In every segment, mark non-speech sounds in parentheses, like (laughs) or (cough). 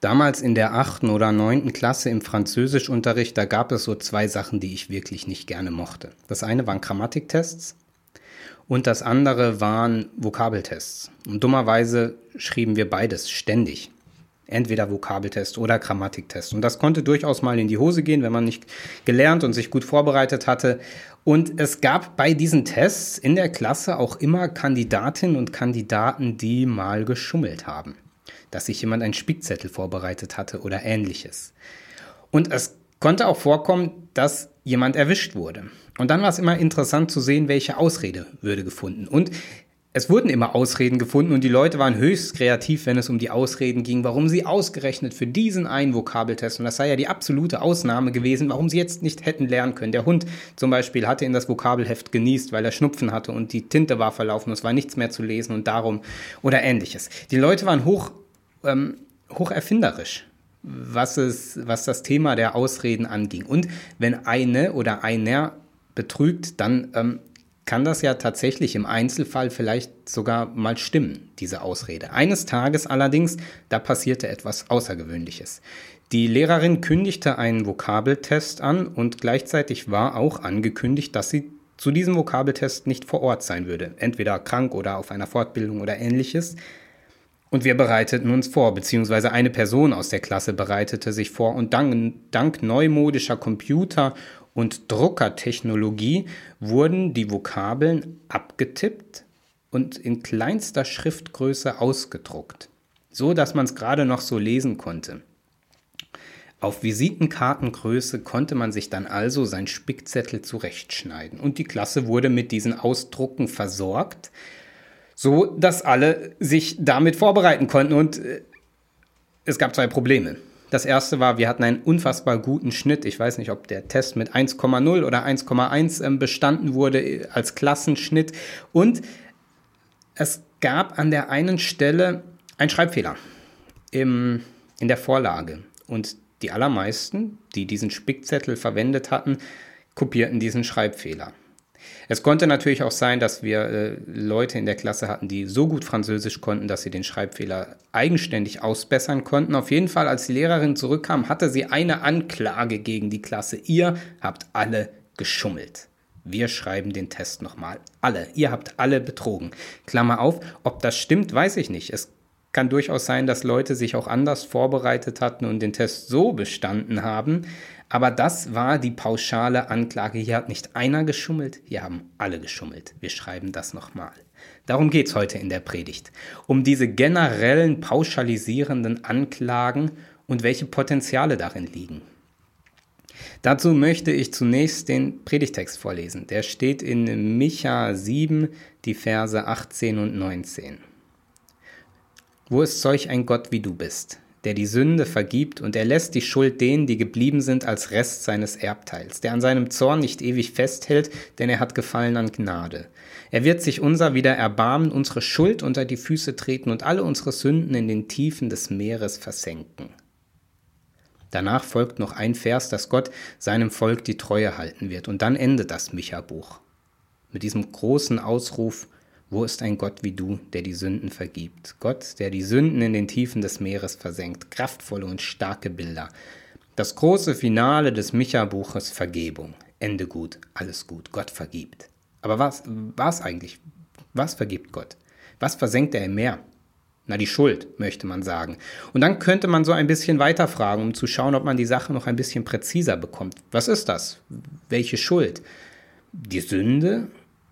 Damals in der achten oder neunten Klasse im Französischunterricht, da gab es so zwei Sachen, die ich wirklich nicht gerne mochte. Das eine waren Grammatiktests und das andere waren Vokabeltests. Und dummerweise schrieben wir beides ständig. Entweder Vokabeltest oder Grammatiktest. Und das konnte durchaus mal in die Hose gehen, wenn man nicht gelernt und sich gut vorbereitet hatte. Und es gab bei diesen Tests in der Klasse auch immer Kandidatinnen und Kandidaten, die mal geschummelt haben. Dass sich jemand einen Spickzettel vorbereitet hatte oder ähnliches. Und es konnte auch vorkommen, dass jemand erwischt wurde. Und dann war es immer interessant zu sehen, welche Ausrede würde gefunden. Und es wurden immer Ausreden gefunden und die Leute waren höchst kreativ, wenn es um die Ausreden ging, warum sie ausgerechnet für diesen einen Vokabeltest, und das sei ja die absolute Ausnahme gewesen, warum sie jetzt nicht hätten lernen können. Der Hund zum Beispiel hatte in das Vokabelheft genießt, weil er Schnupfen hatte und die Tinte war verlaufen, es war nichts mehr zu lesen und darum oder ähnliches. Die Leute waren hoch, ähm, hoch erfinderisch was, es, was das Thema der Ausreden anging. Und wenn eine oder einer betrügt, dann ähm, kann das ja tatsächlich im Einzelfall vielleicht sogar mal stimmen, diese Ausrede. Eines Tages allerdings, da passierte etwas Außergewöhnliches. Die Lehrerin kündigte einen Vokabeltest an und gleichzeitig war auch angekündigt, dass sie zu diesem Vokabeltest nicht vor Ort sein würde, entweder krank oder auf einer Fortbildung oder ähnliches. Und wir bereiteten uns vor, beziehungsweise eine Person aus der Klasse bereitete sich vor und dank, dank neumodischer Computer und Druckertechnologie wurden die Vokabeln abgetippt und in kleinster Schriftgröße ausgedruckt, so dass man es gerade noch so lesen konnte. Auf Visitenkartengröße konnte man sich dann also sein Spickzettel zurechtschneiden und die Klasse wurde mit diesen Ausdrucken versorgt, so dass alle sich damit vorbereiten konnten und äh, es gab zwei Probleme. Das erste war, wir hatten einen unfassbar guten Schnitt. Ich weiß nicht, ob der Test mit 1,0 oder 1,1 ähm, bestanden wurde äh, als Klassenschnitt. Und es gab an der einen Stelle einen Schreibfehler im, in der Vorlage. Und die allermeisten, die diesen Spickzettel verwendet hatten, kopierten diesen Schreibfehler. Es konnte natürlich auch sein, dass wir äh, Leute in der Klasse hatten, die so gut Französisch konnten, dass sie den Schreibfehler eigenständig ausbessern konnten. Auf jeden Fall, als die Lehrerin zurückkam, hatte sie eine Anklage gegen die Klasse. Ihr habt alle geschummelt. Wir schreiben den Test nochmal. Alle. Ihr habt alle betrogen. Klammer auf, ob das stimmt, weiß ich nicht. Es kann durchaus sein, dass Leute sich auch anders vorbereitet hatten und den Test so bestanden haben. Aber das war die pauschale Anklage. Hier hat nicht einer geschummelt, hier haben alle geschummelt. Wir schreiben das nochmal. Darum geht es heute in der Predigt. Um diese generellen pauschalisierenden Anklagen und welche Potenziale darin liegen. Dazu möchte ich zunächst den Predigtext vorlesen. Der steht in Micha 7, die Verse 18 und 19. Wo ist solch ein Gott wie du bist, der die Sünde vergibt und er lässt die Schuld denen, die geblieben sind, als Rest seines Erbteils, der an seinem Zorn nicht ewig festhält, denn er hat Gefallen an Gnade. Er wird sich unser wieder erbarmen, unsere Schuld unter die Füße treten und alle unsere Sünden in den Tiefen des Meeres versenken. Danach folgt noch ein Vers, dass Gott seinem Volk die Treue halten wird. Und dann endet das Micha-Buch. Mit diesem großen Ausruf, wo ist ein Gott wie du, der die Sünden vergibt? Gott, der die Sünden in den Tiefen des Meeres versenkt. Kraftvolle und starke Bilder. Das große Finale des Micha-Buches Vergebung. Ende gut, alles gut. Gott vergibt. Aber was, was eigentlich? Was vergibt Gott? Was versenkt er im Meer? Na, die Schuld, möchte man sagen. Und dann könnte man so ein bisschen weiterfragen, um zu schauen, ob man die Sache noch ein bisschen präziser bekommt. Was ist das? Welche Schuld? Die Sünde?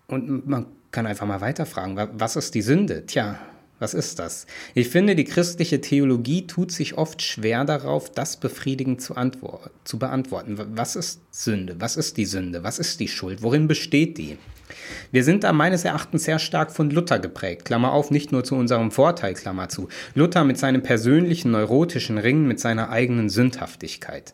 Und man kann einfach mal weiterfragen, was ist die Sünde? Tja, was ist das? Ich finde, die christliche Theologie tut sich oft schwer darauf, das befriedigend zu, zu beantworten. Was ist Sünde? Was ist die Sünde? Was ist die Schuld? Worin besteht die? Wir sind da meines Erachtens sehr stark von Luther geprägt. Klammer auf, nicht nur zu unserem Vorteil, Klammer zu. Luther mit seinem persönlichen neurotischen Ringen, mit seiner eigenen Sündhaftigkeit.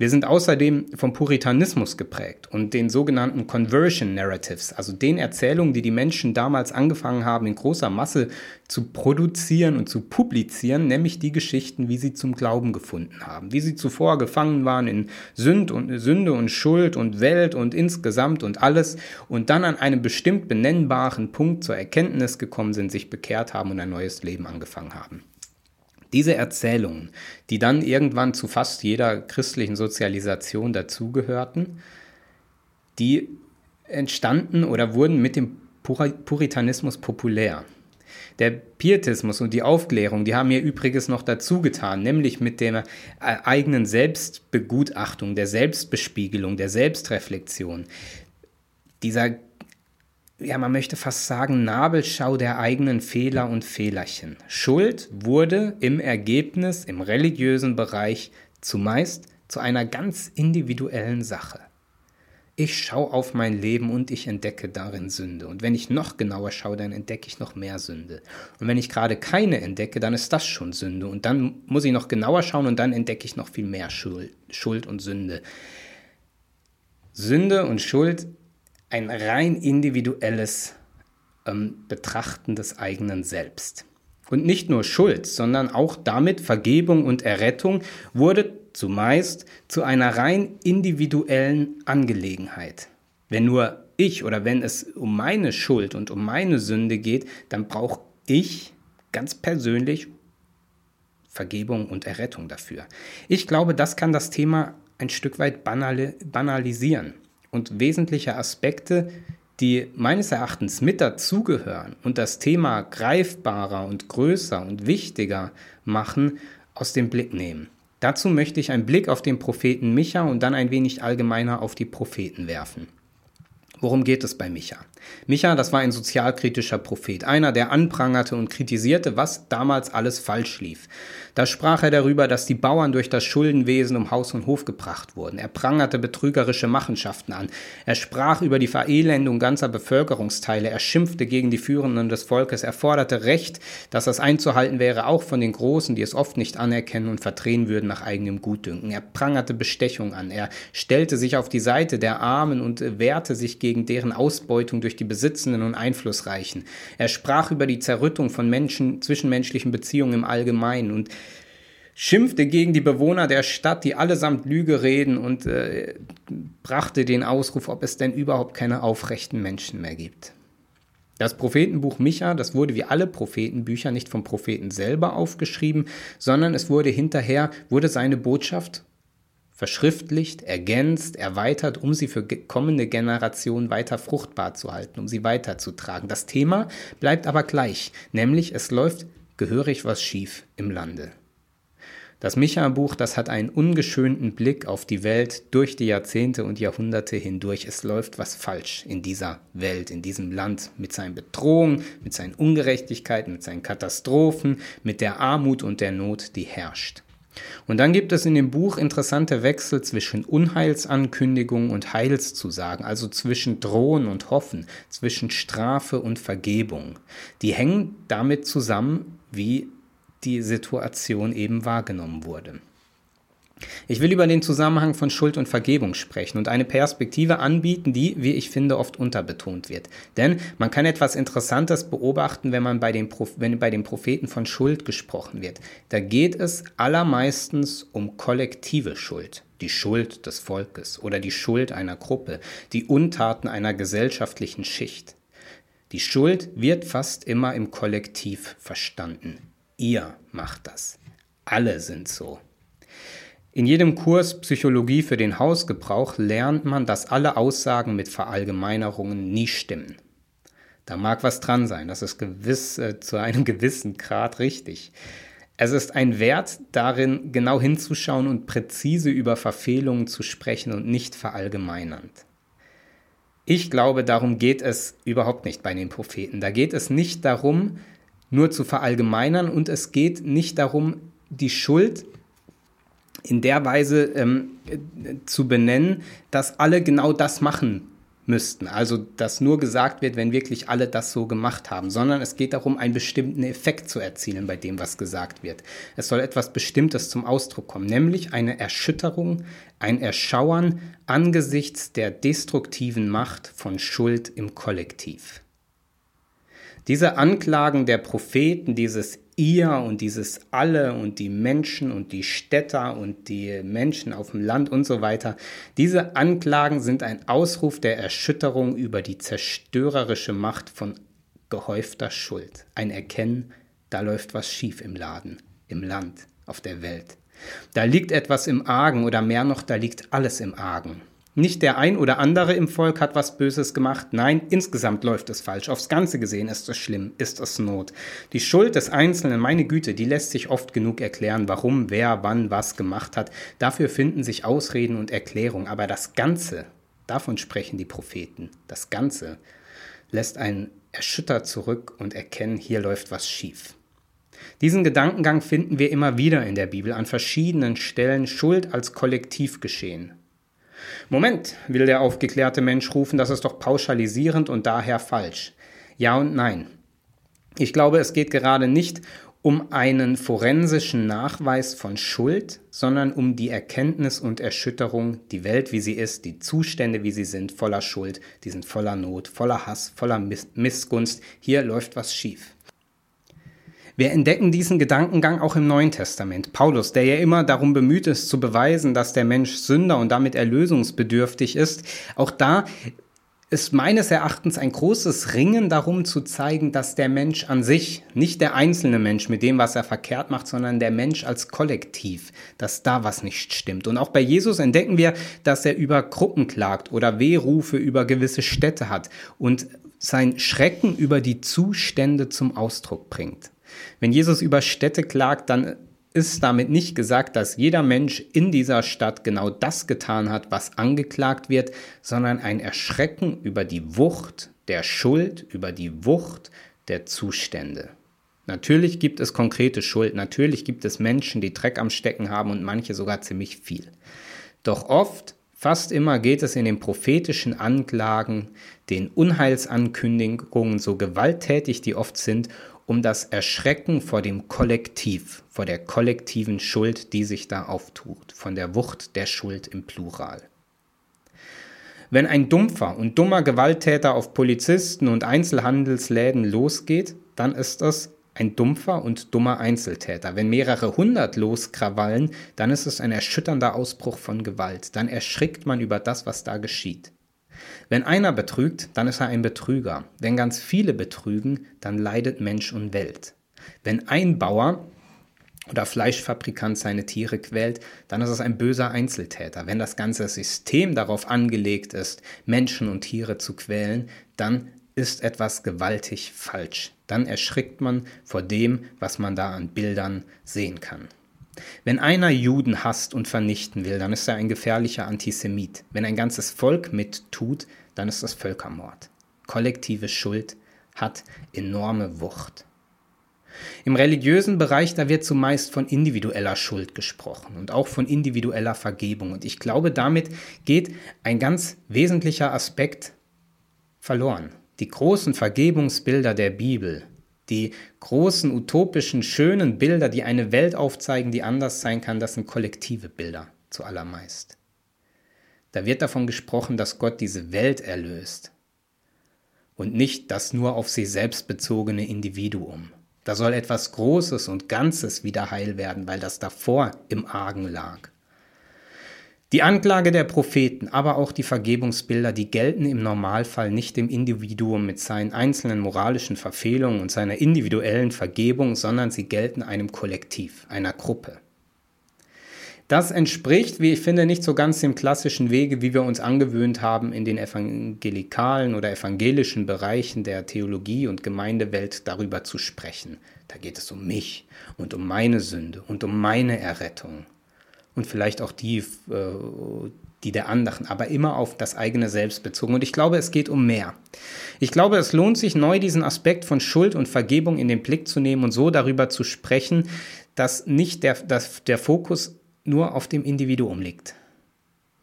Wir sind außerdem vom Puritanismus geprägt und den sogenannten Conversion Narratives, also den Erzählungen, die die Menschen damals angefangen haben, in großer Masse zu produzieren und zu publizieren, nämlich die Geschichten, wie sie zum Glauben gefunden haben, wie sie zuvor gefangen waren in Sünd und, Sünde und Schuld und Welt und insgesamt und alles und dann an einem bestimmt benennbaren Punkt zur Erkenntnis gekommen sind, sich bekehrt haben und ein neues Leben angefangen haben. Diese Erzählungen, die dann irgendwann zu fast jeder christlichen Sozialisation dazugehörten, die entstanden oder wurden mit dem Puritanismus populär. Der Pietismus und die Aufklärung, die haben mir übrigens noch dazu getan, nämlich mit der äh, eigenen Selbstbegutachtung, der Selbstbespiegelung, der Selbstreflexion. Dieser, ja, man möchte fast sagen, Nabelschau der eigenen Fehler und Fehlerchen. Schuld wurde im Ergebnis im religiösen Bereich zumeist zu einer ganz individuellen Sache. Ich schaue auf mein Leben und ich entdecke darin Sünde. Und wenn ich noch genauer schaue, dann entdecke ich noch mehr Sünde. Und wenn ich gerade keine entdecke, dann ist das schon Sünde. Und dann muss ich noch genauer schauen und dann entdecke ich noch viel mehr Schuld und Sünde. Sünde und Schuld, ein rein individuelles ähm, Betrachten des eigenen Selbst. Und nicht nur Schuld, sondern auch damit Vergebung und Errettung wurde zumeist zu einer rein individuellen Angelegenheit. Wenn nur ich oder wenn es um meine Schuld und um meine Sünde geht, dann brauche ich ganz persönlich Vergebung und Errettung dafür. Ich glaube, das kann das Thema ein Stück weit banalisieren und wesentliche Aspekte, die meines Erachtens mit dazugehören und das Thema greifbarer und größer und wichtiger machen, aus dem Blick nehmen. Dazu möchte ich einen Blick auf den Propheten Micha und dann ein wenig allgemeiner auf die Propheten werfen. Worum geht es bei Micha? Micha, das war ein sozialkritischer Prophet, einer, der anprangerte und kritisierte, was damals alles falsch lief. Da sprach er darüber, dass die Bauern durch das Schuldenwesen um Haus und Hof gebracht wurden. Er prangerte betrügerische Machenschaften an. Er sprach über die Verelendung ganzer Bevölkerungsteile. Er schimpfte gegen die Führenden des Volkes. Er forderte Recht, dass das einzuhalten wäre, auch von den Großen, die es oft nicht anerkennen und verdrehen würden nach eigenem Gutdünken. Er prangerte Bestechung an. Er stellte sich auf die Seite der Armen und wehrte sich gegen deren Ausbeutung durch die Besitzenden und Einflussreichen. Er sprach über die Zerrüttung von Menschen, zwischenmenschlichen Beziehungen im Allgemeinen und schimpfte gegen die Bewohner der Stadt, die allesamt Lüge reden und äh, brachte den Ausruf, ob es denn überhaupt keine aufrechten Menschen mehr gibt. Das Prophetenbuch Micha, das wurde wie alle Prophetenbücher nicht vom Propheten selber aufgeschrieben, sondern es wurde hinterher, wurde seine Botschaft verschriftlicht, ergänzt, erweitert, um sie für kommende Generationen weiter fruchtbar zu halten, um sie weiterzutragen. Das Thema bleibt aber gleich, nämlich es läuft gehörig was schief im Lande. Das Micha-Buch, das hat einen ungeschönten Blick auf die Welt durch die Jahrzehnte und Jahrhunderte hindurch. Es läuft was falsch in dieser Welt, in diesem Land, mit seinen Bedrohungen, mit seinen Ungerechtigkeiten, mit seinen Katastrophen, mit der Armut und der Not, die herrscht. Und dann gibt es in dem Buch interessante Wechsel zwischen Unheilsankündigung und Heilszusagen, also zwischen Drohen und Hoffen, zwischen Strafe und Vergebung. Die hängen damit zusammen, wie die Situation eben wahrgenommen wurde. Ich will über den Zusammenhang von Schuld und Vergebung sprechen und eine Perspektive anbieten, die, wie ich finde, oft unterbetont wird. Denn man kann etwas Interessantes beobachten, wenn man bei den, wenn bei den Propheten von Schuld gesprochen wird. Da geht es allermeistens um kollektive Schuld. Die Schuld des Volkes oder die Schuld einer Gruppe, die Untaten einer gesellschaftlichen Schicht. Die Schuld wird fast immer im Kollektiv verstanden. Ihr macht das. Alle sind so. In jedem Kurs Psychologie für den Hausgebrauch lernt man, dass alle Aussagen mit Verallgemeinerungen nie stimmen. Da mag was dran sein, das ist gewiss äh, zu einem (laughs) gewissen Grad richtig. Es ist ein Wert darin, genau hinzuschauen und präzise über Verfehlungen zu sprechen und nicht verallgemeinernd. Ich glaube, darum geht es überhaupt nicht bei den Propheten. Da geht es nicht darum, nur zu verallgemeinern und es geht nicht darum, die Schuld in der Weise ähm, zu benennen, dass alle genau das machen müssten. Also, dass nur gesagt wird, wenn wirklich alle das so gemacht haben, sondern es geht darum, einen bestimmten Effekt zu erzielen bei dem, was gesagt wird. Es soll etwas Bestimmtes zum Ausdruck kommen, nämlich eine Erschütterung, ein Erschauern angesichts der destruktiven Macht von Schuld im Kollektiv. Diese Anklagen der Propheten, dieses ihr und dieses alle und die Menschen und die Städter und die Menschen auf dem Land und so weiter, diese Anklagen sind ein Ausruf der Erschütterung über die zerstörerische Macht von gehäufter Schuld. Ein Erkennen, da läuft was schief im Laden. im Land, auf der Welt. Da liegt etwas im Argen oder mehr noch, da liegt alles im Argen. Nicht der ein oder andere im Volk hat was Böses gemacht, nein, insgesamt läuft es falsch. Aufs Ganze gesehen ist es schlimm, ist es Not. Die Schuld des Einzelnen, meine Güte, die lässt sich oft genug erklären, warum, wer, wann, was gemacht hat. Dafür finden sich Ausreden und Erklärungen. Aber das Ganze, davon sprechen die Propheten, das Ganze lässt einen erschüttert zurück und erkennen, hier läuft was schief. Diesen Gedankengang finden wir immer wieder in der Bibel an verschiedenen Stellen Schuld als Kollektivgeschehen. Moment, will der aufgeklärte Mensch rufen, das ist doch pauschalisierend und daher falsch. Ja und nein. Ich glaube, es geht gerade nicht um einen forensischen Nachweis von Schuld, sondern um die Erkenntnis und Erschütterung, die Welt, wie sie ist, die Zustände, wie sie sind, voller Schuld, die sind voller Not, voller Hass, voller Missgunst. Hier läuft was schief. Wir entdecken diesen Gedankengang auch im Neuen Testament. Paulus, der ja immer darum bemüht ist zu beweisen, dass der Mensch Sünder und damit erlösungsbedürftig ist, auch da ist meines Erachtens ein großes Ringen darum zu zeigen, dass der Mensch an sich, nicht der einzelne Mensch mit dem, was er verkehrt macht, sondern der Mensch als Kollektiv, dass da was nicht stimmt. Und auch bei Jesus entdecken wir, dass er über Gruppen klagt oder Wehrufe über gewisse Städte hat und sein Schrecken über die Zustände zum Ausdruck bringt. Wenn Jesus über Städte klagt, dann ist damit nicht gesagt, dass jeder Mensch in dieser Stadt genau das getan hat, was angeklagt wird, sondern ein Erschrecken über die Wucht der Schuld, über die Wucht der Zustände. Natürlich gibt es konkrete Schuld, natürlich gibt es Menschen, die Dreck am Stecken haben und manche sogar ziemlich viel. Doch oft, fast immer geht es in den prophetischen Anklagen, den Unheilsankündigungen, so gewalttätig die oft sind, um das Erschrecken vor dem Kollektiv, vor der kollektiven Schuld, die sich da auftut, von der Wucht der Schuld im Plural. Wenn ein dumpfer und dummer Gewalttäter auf Polizisten und Einzelhandelsläden losgeht, dann ist es ein dumpfer und dummer Einzeltäter. Wenn mehrere hundert loskrawallen, dann ist es ein erschütternder Ausbruch von Gewalt. Dann erschrickt man über das, was da geschieht. Wenn einer betrügt, dann ist er ein Betrüger. Wenn ganz viele betrügen, dann leidet Mensch und Welt. Wenn ein Bauer oder Fleischfabrikant seine Tiere quält, dann ist es ein böser Einzeltäter. Wenn das ganze System darauf angelegt ist, Menschen und Tiere zu quälen, dann ist etwas gewaltig falsch. Dann erschrickt man vor dem, was man da an Bildern sehen kann. Wenn einer Juden hasst und vernichten will, dann ist er ein gefährlicher Antisemit. Wenn ein ganzes Volk mittut, dann ist das Völkermord. Kollektive Schuld hat enorme Wucht. Im religiösen Bereich, da wird zumeist von individueller Schuld gesprochen und auch von individueller Vergebung. Und ich glaube, damit geht ein ganz wesentlicher Aspekt verloren. Die großen Vergebungsbilder der Bibel, die großen, utopischen, schönen Bilder, die eine Welt aufzeigen, die anders sein kann, das sind kollektive Bilder zuallermeist. Da wird davon gesprochen, dass Gott diese Welt erlöst und nicht das nur auf sie selbst bezogene Individuum. Da soll etwas Großes und Ganzes wieder heil werden, weil das davor im Argen lag. Die Anklage der Propheten, aber auch die Vergebungsbilder, die gelten im Normalfall nicht dem Individuum mit seinen einzelnen moralischen Verfehlungen und seiner individuellen Vergebung, sondern sie gelten einem Kollektiv, einer Gruppe. Das entspricht, wie ich finde, nicht so ganz dem klassischen Wege, wie wir uns angewöhnt haben, in den evangelikalen oder evangelischen Bereichen der Theologie und Gemeindewelt darüber zu sprechen. Da geht es um mich und um meine Sünde und um meine Errettung und vielleicht auch die, äh, die der anderen, aber immer auf das eigene Selbst bezogen. Und ich glaube, es geht um mehr. Ich glaube, es lohnt sich neu diesen Aspekt von Schuld und Vergebung in den Blick zu nehmen und so darüber zu sprechen, dass nicht der, dass der Fokus nur auf dem Individuum liegt.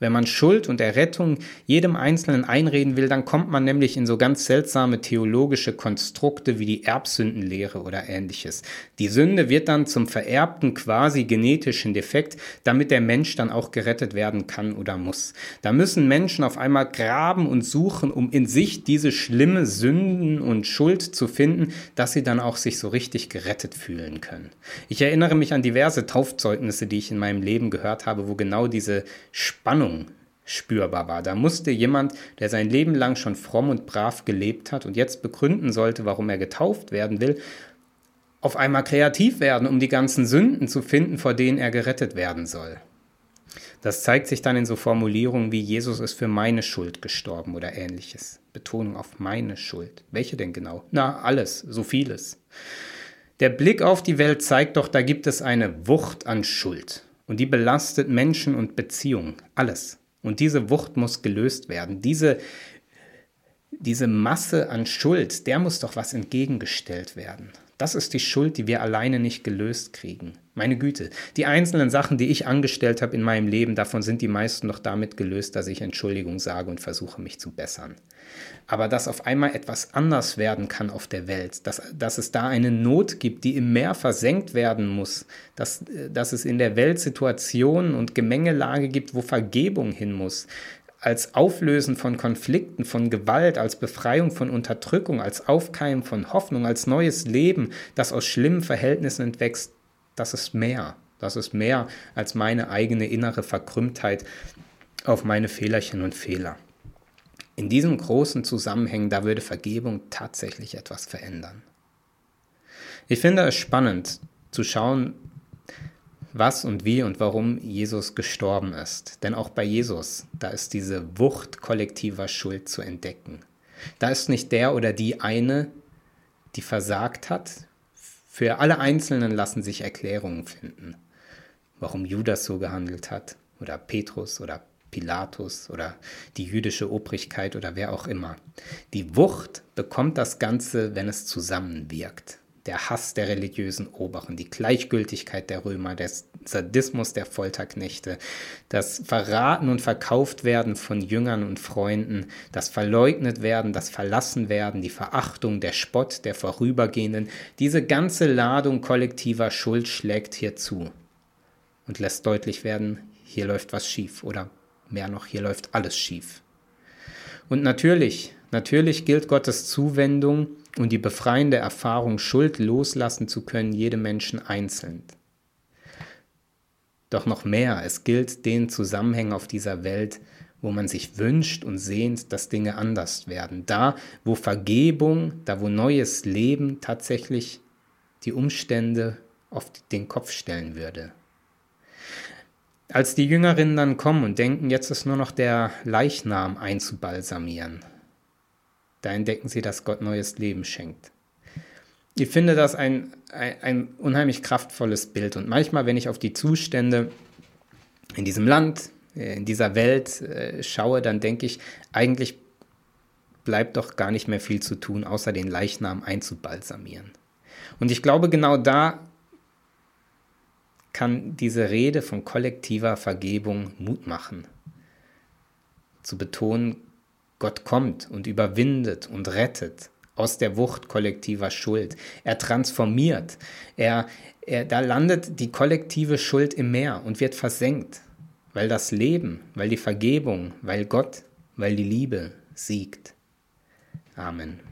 Wenn man Schuld und Errettung jedem Einzelnen einreden will, dann kommt man nämlich in so ganz seltsame theologische Konstrukte wie die Erbsündenlehre oder ähnliches. Die Sünde wird dann zum vererbten quasi genetischen Defekt, damit der Mensch dann auch gerettet werden kann oder muss. Da müssen Menschen auf einmal graben und suchen, um in sich diese schlimme Sünden und Schuld zu finden, dass sie dann auch sich so richtig gerettet fühlen können. Ich erinnere mich an diverse Taufzeugnisse, die ich in meinem Leben gehört habe, wo genau diese Spannung Spannung spürbar war. Da musste jemand, der sein Leben lang schon fromm und brav gelebt hat und jetzt begründen sollte, warum er getauft werden will, auf einmal kreativ werden, um die ganzen Sünden zu finden, vor denen er gerettet werden soll. Das zeigt sich dann in so Formulierungen wie Jesus ist für meine Schuld gestorben oder ähnliches. Betonung auf meine Schuld. Welche denn genau? Na, alles, so vieles. Der Blick auf die Welt zeigt doch, da gibt es eine Wucht an Schuld. Und die belastet Menschen und Beziehungen. Alles. Und diese Wucht muss gelöst werden. Diese, diese Masse an Schuld, der muss doch was entgegengestellt werden. Das ist die Schuld, die wir alleine nicht gelöst kriegen. Meine Güte, die einzelnen Sachen, die ich angestellt habe in meinem Leben, davon sind die meisten noch damit gelöst, dass ich Entschuldigung sage und versuche, mich zu bessern. Aber dass auf einmal etwas anders werden kann auf der Welt, dass, dass es da eine Not gibt, die im Meer versenkt werden muss, dass, dass es in der Welt Situationen und Gemengelage gibt, wo Vergebung hin muss, als Auflösen von Konflikten, von Gewalt, als Befreiung von Unterdrückung, als Aufkeimen von Hoffnung, als neues Leben, das aus schlimmen Verhältnissen entwächst, das ist mehr. Das ist mehr als meine eigene innere Verkrümmtheit auf meine Fehlerchen und Fehler. In diesem großen Zusammenhang, da würde Vergebung tatsächlich etwas verändern. Ich finde es spannend zu schauen, was und wie und warum Jesus gestorben ist. Denn auch bei Jesus, da ist diese Wucht kollektiver Schuld zu entdecken. Da ist nicht der oder die eine, die versagt hat. Für alle Einzelnen lassen sich Erklärungen finden, warum Judas so gehandelt hat oder Petrus oder Pilatus oder die jüdische Obrigkeit oder wer auch immer. Die Wucht bekommt das Ganze, wenn es zusammenwirkt der Hass der religiösen Oberen, die Gleichgültigkeit der Römer, der Sadismus der Folterknechte, das Verraten und Verkauftwerden von Jüngern und Freunden, das Verleugnet werden, das Verlassenwerden, die Verachtung, der Spott der Vorübergehenden, diese ganze Ladung kollektiver Schuld schlägt hier zu und lässt deutlich werden, hier läuft was schief oder mehr noch, hier läuft alles schief. Und natürlich, natürlich gilt Gottes Zuwendung, und die befreiende Erfahrung, Schuld loslassen zu können, jedem Menschen einzeln. Doch noch mehr, es gilt den Zusammenhängen auf dieser Welt, wo man sich wünscht und sehnt, dass Dinge anders werden. Da, wo Vergebung, da, wo neues Leben tatsächlich die Umstände auf den Kopf stellen würde. Als die Jüngerinnen dann kommen und denken, jetzt ist nur noch der Leichnam einzubalsamieren, da entdecken sie, dass Gott neues Leben schenkt. Ich finde das ein, ein, ein unheimlich kraftvolles Bild. Und manchmal, wenn ich auf die Zustände in diesem Land, äh, in dieser Welt äh, schaue, dann denke ich, eigentlich bleibt doch gar nicht mehr viel zu tun, außer den Leichnam einzubalsamieren. Und ich glaube, genau da kann diese Rede von kollektiver Vergebung Mut machen. Zu betonen, Gott kommt und überwindet und rettet aus der Wucht kollektiver Schuld. Er transformiert. Er, er, da landet die kollektive Schuld im Meer und wird versenkt, weil das Leben, weil die Vergebung, weil Gott, weil die Liebe siegt. Amen.